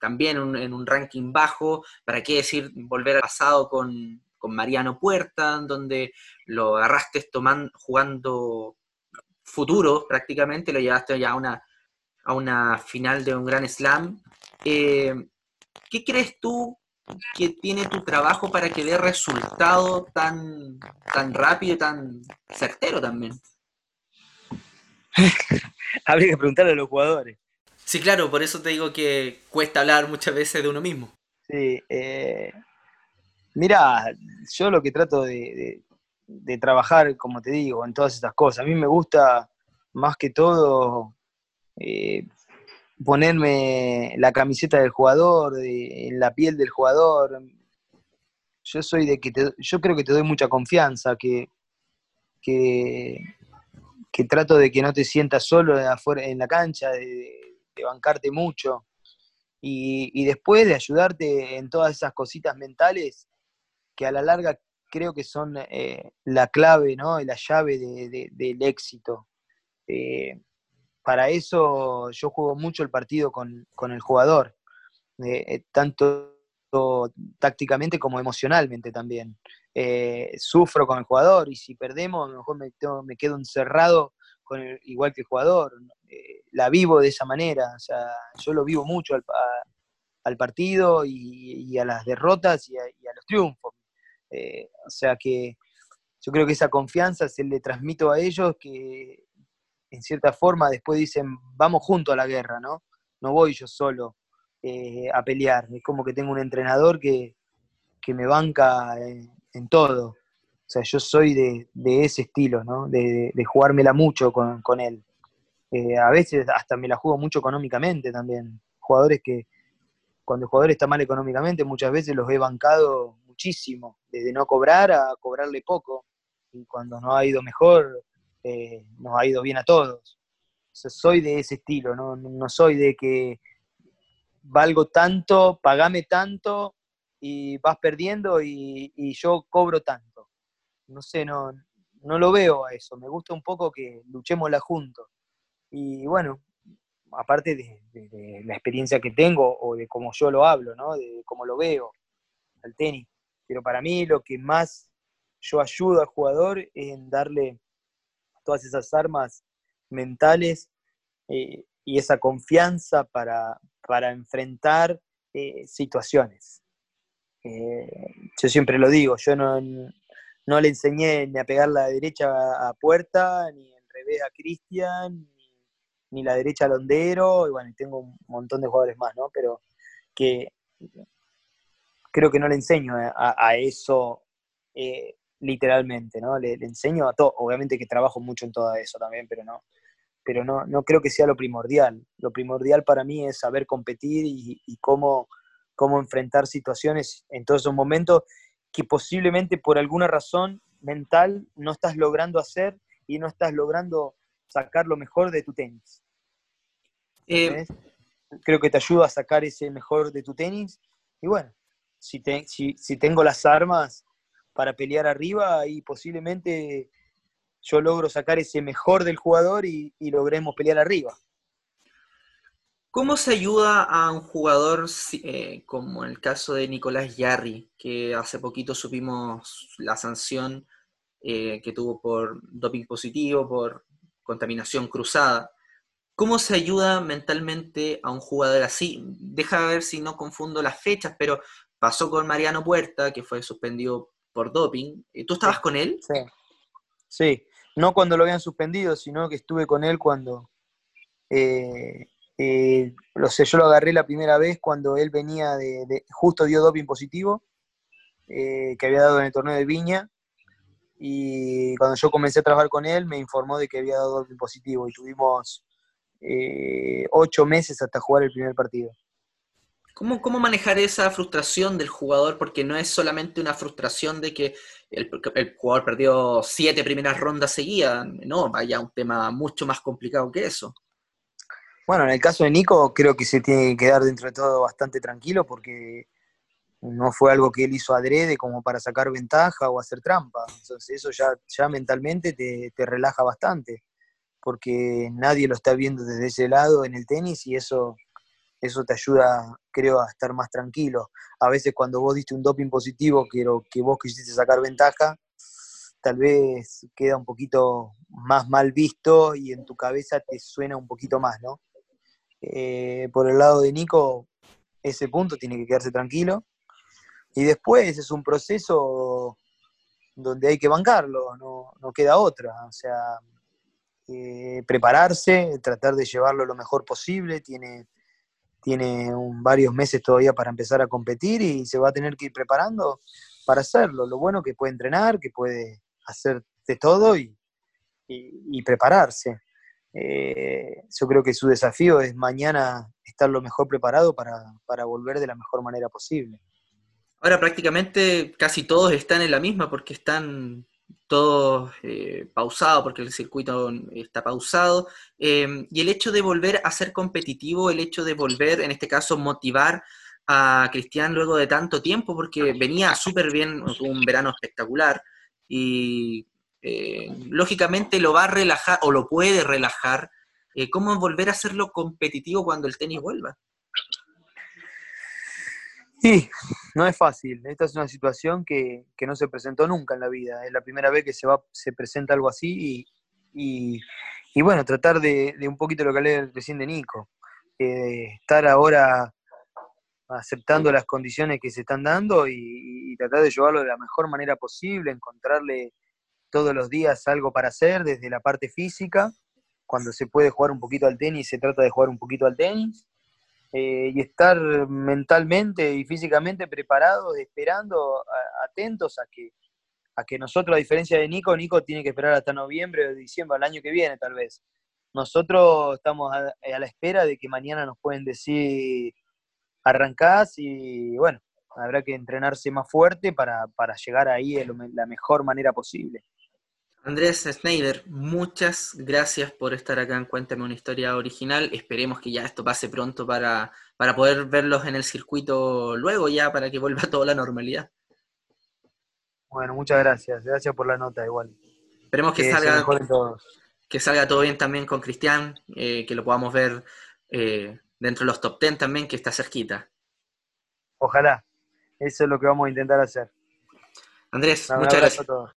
también en un ranking bajo. ¿Para qué decir volver al pasado con, Mariano Puerta, donde lo agarraste tomando, jugando futuro prácticamente, lo llevaste ya a una, a una final de un gran slam. ¿Qué crees tú que tiene tu trabajo para que dé resultado tan, tan rápido y tan certero también? *laughs* Habría que preguntarle a los jugadores. Sí, claro, por eso te digo que cuesta hablar muchas veces de uno mismo. Sí, eh, mira, yo lo que trato de, trabajar, como te digo, en todas estas cosas, a mí me gusta más que todo eh, ponerme la camiseta del jugador, en la piel del jugador. Yo soy de que yo creo que te doy mucha confianza, que, que, trato de que no te sientas solo afuera en la cancha, de, bancarte mucho. Y, después de ayudarte en todas esas cositas mentales que a la larga creo que son eh, la clave, ¿no? la llave del éxito. Eh, para eso yo juego mucho el partido con, el jugador, eh, tanto tácticamente como emocionalmente también. Sufro con el jugador y si perdemos, a lo mejor me, quedo encerrado con igual que el jugador. la vivo de esa manera, o sea, yo lo vivo mucho al, partido y, a las derrotas y a, los triunfos. O sea que yo creo que esa confianza se le transmito a ellos que en cierta forma después dicen, vamos juntos a la guerra, ¿no? No voy yo solo eh, a pelear. Es como que tengo un entrenador que, me banca en, todo. O sea, yo soy de, ese estilo, ¿no? De, jugármela mucho con, él. Eh, a veces hasta me la juego mucho económicamente también. Jugadores que, cuando el jugador está mal económicamente, muchas veces los he bancado muchísimo, desde no cobrar a cobrarle poco. Y cuando no ha ido mejor, eh, nos ha ido bien a todos. soy de ese estilo, ¿no? soy de que valgo tanto, pagame tanto y vas perdiendo y, yo cobro tanto. No sé, no, no lo veo a eso. Me gusta un poco que luchémosla juntos. Y bueno, aparte de, la experiencia que tengo o de cómo yo lo hablo, ¿no? De cómo lo veo al tenis. Pero para mí lo que más yo ayudo al jugador en darle todas esas armas mentales eh, y esa confianza para, enfrentar eh, situaciones. Eh, yo siempre lo digo, yo no, no, le enseñé ni a pegar la derecha a Puerta, ni al revés a Cristian, ni, la derecha a Londero, y bueno, tengo un montón de jugadores más, ¿no? Pero que creo que no le enseño a, eso literalmente, ¿no? Le, le enseño a todo, obviamente que trabajo mucho en todo eso también, pero no, pero no, no creo que sea lo primordial. Lo primordial para mí es saber competir y, cómo, cómo enfrentar situaciones en todos esos momentos que posiblemente por alguna razón mental no estás logrando hacer y no estás logrando sacar lo mejor de tu tenis. Eh, Creo que te ayuda a sacar ese mejor de tu tenis. Y bueno, si, tengo las armas para pelear arriba y posiblemente yo logro sacar ese mejor del jugador y, logremos pelear arriba. ¿Cómo se ayuda a un jugador eh, como el caso de Nicolás Yarri, que hace poquito supimos la sanción eh, que tuvo por doping positivo, por contaminación cruzada? ¿Cómo se ayuda mentalmente a un jugador así? Deja ver si no confundo las fechas, pero pasó con Mariano Puerta, que fue suspendido por doping. ¿Tú estabas con él? Sí. Sí, no cuando lo habían suspendido, sino que estuve con él cuando, eh, eh, lo sé, yo lo agarré la primera vez cuando él venía de, justo dio doping positivo, eh, que había dado en el torneo de Viña, y cuando yo comencé a trabajar con él me informó de que había dado doping positivo y tuvimos ocho meses hasta jugar el primer partido. ¿Cómo, ¿Cómo, manejar esa frustración del jugador? Porque no es solamente una frustración de que el, jugador perdió siete primeras rondas seguidas, no, vaya un tema mucho más complicado que eso. Bueno, en el caso de Nico creo que se tiene que quedar dentro de todo bastante tranquilo porque no fue algo que él hizo adrede como para sacar ventaja o hacer trampa. Entonces eso ya, ya mentalmente te, te relaja bastante porque nadie lo está viendo desde ese lado en el tenis y eso eso te ayuda, creo, a estar más tranquilo. A veces cuando vos diste un doping positivo, que, que vos quisiste sacar ventaja, tal vez queda un poquito más mal visto y en tu cabeza te suena un poquito más, ¿no? Eh, por el lado de Nico, ese punto tiene que quedarse tranquilo. Y después es un proceso donde hay que bancarlo, no, no queda otra. O sea, eh, prepararse, tratar de llevarlo lo mejor posible, tiene tiene varios meses todavía para empezar a competir y se va a tener que ir preparando para hacerlo. Lo bueno que puede entrenar, que puede hacer de todo y, prepararse. Eh, yo creo que su desafío es mañana estar lo mejor preparado para, para volver de la mejor manera posible. Ahora prácticamente casi todos están en la misma porque están todo eh, pausado porque el circuito está pausado, em, y el hecho de volver a ser competitivo, el hecho de volver, en este caso, motivar a Cristian luego de tanto tiempo, porque venía súper bien, un verano espectacular, y eh, lógicamente lo va a relajar o lo puede relajar. Eh, ¿Cómo volver a hacerlo competitivo cuando el tenis vuelva? Sí, no es fácil. Esta es una situación que, no se presentó nunca en la vida. Es la primera vez que se, va, se presenta algo así y, bueno, tratar de, un poquito lo que hablé recién de Nico. Estar ahora aceptando las condiciones que se están dando y, tratar de llevarlo de la mejor manera posible, encontrarle todos los días algo para hacer desde la parte física. Cuando se puede jugar un poquito al tenis, se trata de jugar un poquito al tenis eh, y estar mentalmente y físicamente preparados, esperando, atentos a que, a que nosotros, a diferencia de Nico, Nico tiene que esperar hasta noviembre o diciembre, el año que viene tal vez. Nosotros estamos a, la espera de que mañana nos pueden decir arrancás y bueno, habrá que entrenarse más fuerte para, para llegar ahí de la mejor manera posible. Andrés Schneider, muchas gracias por estar acá en Cuéntame una historia original. Esperemos que ya esto pase pronto para, para poder verlos en el circuito luego ya, para que vuelva toda la normalidad. Bueno, muchas gracias. Gracias por la nota igual. Esperemos que, salga, que salga todo bien también con Cristian, eh, que lo podamos ver eh, dentro de los top 10 también, que está cerquita. Ojalá. Eso es lo que vamos a intentar hacer. Andrés, muchas gracias.